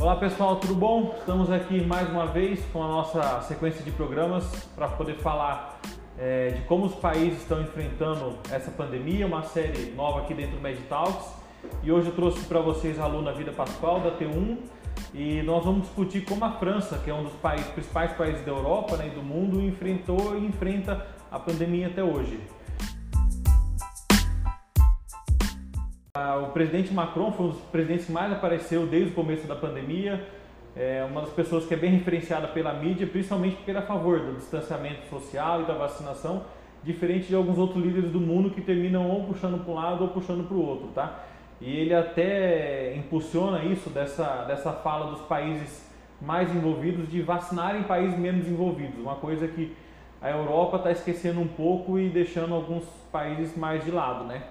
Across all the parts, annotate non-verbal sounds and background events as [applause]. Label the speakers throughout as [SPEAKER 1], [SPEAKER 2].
[SPEAKER 1] Olá pessoal, tudo bom? Estamos aqui mais uma vez com a nossa sequência de programas para poder falar é, de como os países estão enfrentando essa pandemia, uma série nova aqui dentro do MedTalks. E hoje eu trouxe para vocês a aluna Vida Pascoal da T1 e nós vamos discutir como a França, que é um dos países, principais países da Europa né, e do mundo, enfrentou e enfrenta a pandemia até hoje. O presidente Macron foi um dos presidentes que mais apareceu desde o começo da pandemia. É uma das pessoas que é bem referenciada pela mídia, principalmente porque é a favor do distanciamento social e da vacinação, diferente de alguns outros líderes do mundo que terminam ou puxando para um lado ou puxando para o outro, tá? E ele até impulsiona isso dessa, dessa fala dos países mais envolvidos de vacinarem países menos envolvidos, uma coisa que a Europa está esquecendo um pouco e deixando alguns países mais de lado, né?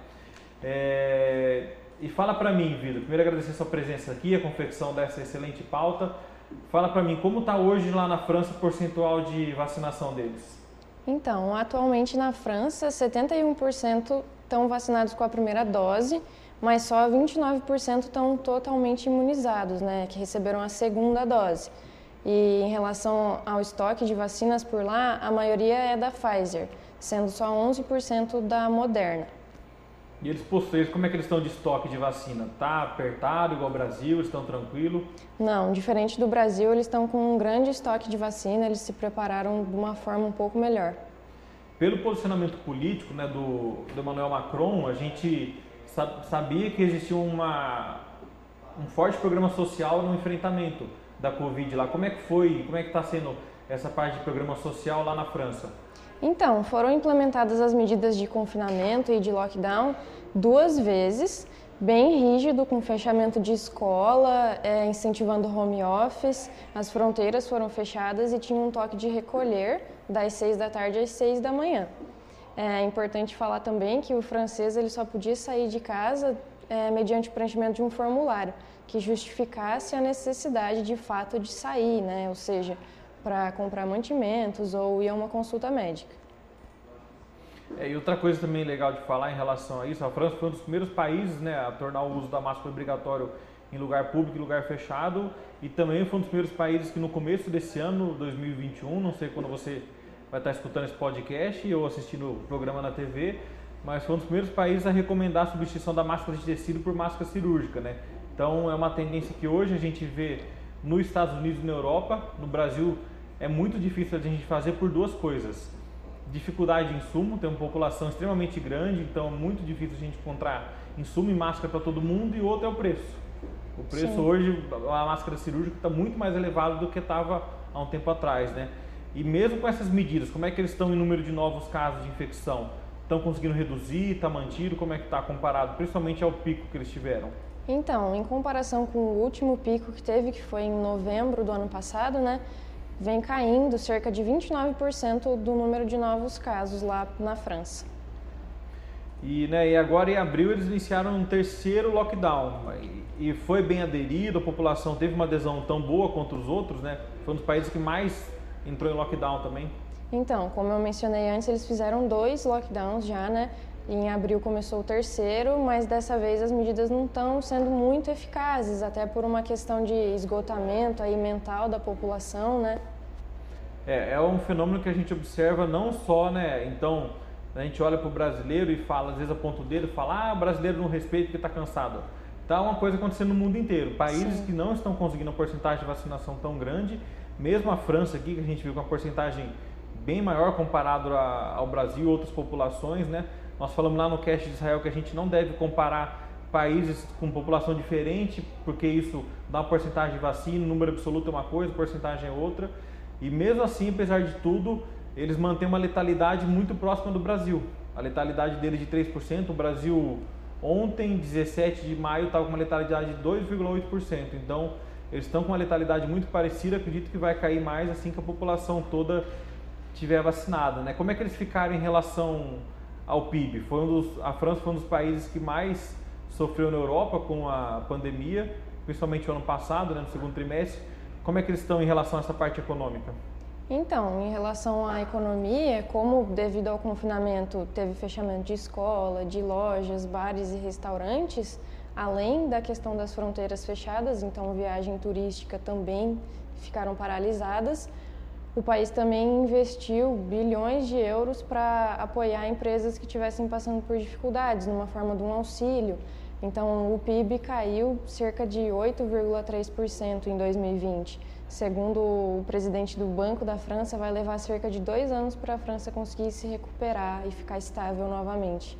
[SPEAKER 1] É... E fala para mim, Vida, primeiro agradecer sua presença aqui, a confecção dessa excelente pauta. Fala para mim, como está hoje lá na França o percentual de vacinação deles?
[SPEAKER 2] Então, atualmente na França, 71% estão vacinados com a primeira dose, mas só 29% estão totalmente imunizados, né, que receberam a segunda dose. E em relação ao estoque de vacinas por lá, a maioria é da Pfizer, sendo só 11% da Moderna.
[SPEAKER 1] E eles possuem, como é que eles estão de estoque de vacina? Tá apertado igual ao Brasil? Estão tranquilo?
[SPEAKER 2] Não, diferente do Brasil, eles estão com um grande estoque de vacina, eles se prepararam de uma forma um pouco melhor.
[SPEAKER 1] Pelo posicionamento político né, do, do Emmanuel Macron, a gente sabia que existia uma, um forte programa social no enfrentamento da Covid lá. Como é que foi, como é que está sendo essa parte de programa social lá na França?
[SPEAKER 2] Então, foram implementadas as medidas de confinamento e de lockdown duas vezes, bem rígido, com fechamento de escola, é, incentivando home office, as fronteiras foram fechadas e tinha um toque de recolher das seis da tarde às seis da manhã. É importante falar também que o francês ele só podia sair de casa é, mediante o preenchimento de um formulário que justificasse a necessidade de fato de sair, né? ou seja, para comprar mantimentos ou ir a uma consulta médica.
[SPEAKER 1] É, e outra coisa também legal de falar em relação a isso, a França foi um dos primeiros países né, a tornar o uso da máscara obrigatório em lugar público e lugar fechado e também foi um dos primeiros países que no começo desse ano, 2021, não sei quando você vai estar escutando esse podcast ou assistindo o programa na TV, mas foi um dos primeiros países a recomendar a substituição da máscara de tecido por máscara cirúrgica, né? Então é uma tendência que hoje a gente vê nos Estados Unidos e na Europa, no Brasil é muito difícil a gente fazer por duas coisas. Dificuldade de insumo, tem uma população extremamente grande, então é muito difícil a gente encontrar insumo e máscara para todo mundo, e outro é o preço. O preço Sim. hoje, a máscara cirúrgica está muito mais elevado do que estava há um tempo atrás, né? E mesmo com essas medidas, como é que eles estão em número de novos casos de infecção? Estão conseguindo reduzir? Está mantido? Como é que está comparado, principalmente ao pico que eles tiveram?
[SPEAKER 2] Então, em comparação com o último pico que teve, que foi em novembro do ano passado, né, vem caindo cerca de 29% do número de novos casos lá na França.
[SPEAKER 1] E, né, e agora em abril eles iniciaram um terceiro lockdown e, foi bem aderido, a população teve uma adesão tão boa quanto os outros, né? Foi um dos países que mais entrou em lockdown também.
[SPEAKER 2] Então, como eu mencionei antes, eles fizeram dois lockdowns já, né? Em abril começou o terceiro, mas dessa vez as medidas não estão sendo muito eficazes, até por uma questão de esgotamento aí mental da população, né?
[SPEAKER 1] É, é um fenômeno que a gente observa não só, né? Então, a gente olha para o brasileiro e fala, às vezes aponta o dedo e fala, ah, brasileiro não respeita porque está cansado. Tá uma coisa acontecendo no mundo inteiro. Países Sim. que não estão conseguindo uma porcentagem de vacinação tão grande, mesmo a França aqui, que a gente viu com uma porcentagem bem maior comparado a, ao Brasil e outras populações, né? Nós falamos lá no cast de Israel que a gente não deve comparar países com população diferente, porque isso dá uma porcentagem de vacina, número absoluto é uma coisa, porcentagem é outra. E mesmo assim, apesar de tudo, eles mantêm uma letalidade muito próxima do Brasil. A letalidade deles de 3%, o Brasil ontem, 17 de maio, estava com uma letalidade de 2,8%. Então, eles estão com uma letalidade muito parecida, acredito que vai cair mais assim que a população toda tiver vacinada. Né? Como é que eles ficaram em relação ao PIB. Foi um dos, a França foi um dos países que mais sofreu na Europa com a pandemia, principalmente no ano passado, né, no segundo trimestre. Como é que eles estão em relação a essa parte econômica?
[SPEAKER 2] Então, em relação à economia, como devido ao confinamento teve fechamento de escola, de lojas, bares e restaurantes, além da questão das fronteiras fechadas, então viagem turística também ficaram paralisadas. O país também investiu bilhões de euros para apoiar empresas que estivessem passando por dificuldades, numa forma de um auxílio. Então, o PIB caiu cerca de 8,3% em 2020. Segundo o presidente do Banco da França, vai levar cerca de dois anos para a França conseguir se recuperar e ficar estável novamente.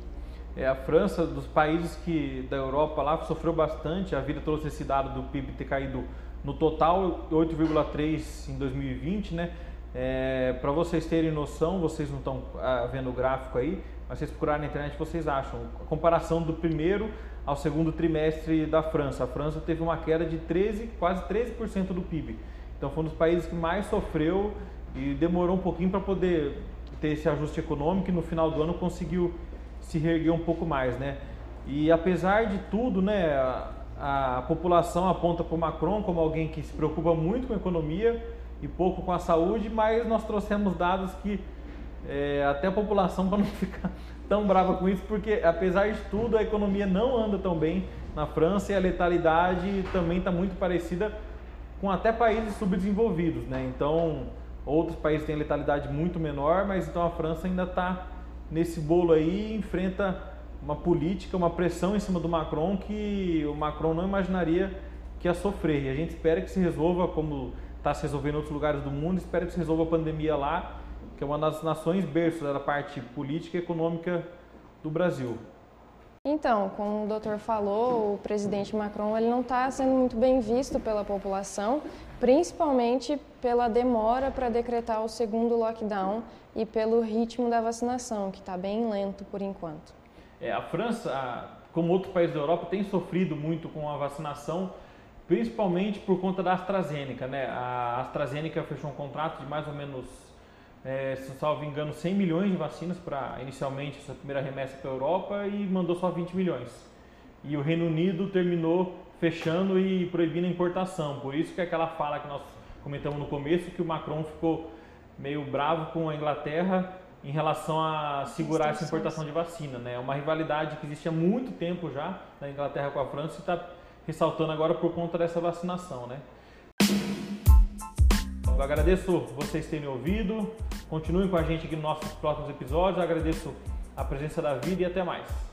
[SPEAKER 1] É, a França, dos países que da Europa lá, sofreu bastante. A vida trouxe esse dado do PIB ter caído no total 8,3 em 2020, né? É, para vocês terem noção, vocês não estão ah, vendo o gráfico aí, mas vocês procurarem na internet vocês acham a comparação do primeiro ao segundo trimestre da França. A França teve uma queda de 13, quase 13% do PIB. Então foi um dos países que mais sofreu e demorou um pouquinho para poder ter esse ajuste econômico e no final do ano conseguiu se reerguer um pouco mais, né? E apesar de tudo, né, a, população aponta para o Macron como alguém que se preocupa muito com a economia e pouco com a saúde, mas nós trouxemos dados que é, até a população [laughs] para não ficar tão brava com isso, porque apesar de tudo a economia não anda tão bem na França e a letalidade também está muito parecida com até países subdesenvolvidos, né? Então outros países têm letalidade muito menor, mas então a França ainda está nesse bolo aí enfrenta uma política, uma pressão em cima do Macron que o Macron não imaginaria que ia sofrer. E a gente espera que se resolva como está se resolvendo em outros lugares do mundo, espera que se resolva a pandemia lá, que é uma das nações berços da parte política e econômica do Brasil.
[SPEAKER 2] Então, como o doutor falou, o presidente Macron ele não está sendo muito bem visto pela população, principalmente pela demora para decretar o segundo lockdown e pelo ritmo da vacinação, que está bem lento por enquanto.
[SPEAKER 1] É, a França, como outros países da Europa, tem sofrido muito com a vacinação, principalmente por conta da AstraZeneca. Né? A AstraZeneca fechou um contrato de mais ou menos, é, se não salvo engano, 100 milhões de vacinas para inicialmente essa primeira remessa para a Europa e mandou só 20 milhões. E o Reino Unido terminou fechando e proibindo a importação. Por isso que é aquela fala que nós comentamos no começo, que o Macron ficou meio bravo com a Inglaterra em relação a segurar essa importação de vacina. Né? É uma rivalidade que existe há muito tempo já na Inglaterra com a França e está ressaltando agora por conta dessa vacinação. Né? Eu agradeço vocês terem ouvido. Continuem com a gente aqui nos nossos próximos episódios. Eu agradeço a presença da vida e até mais.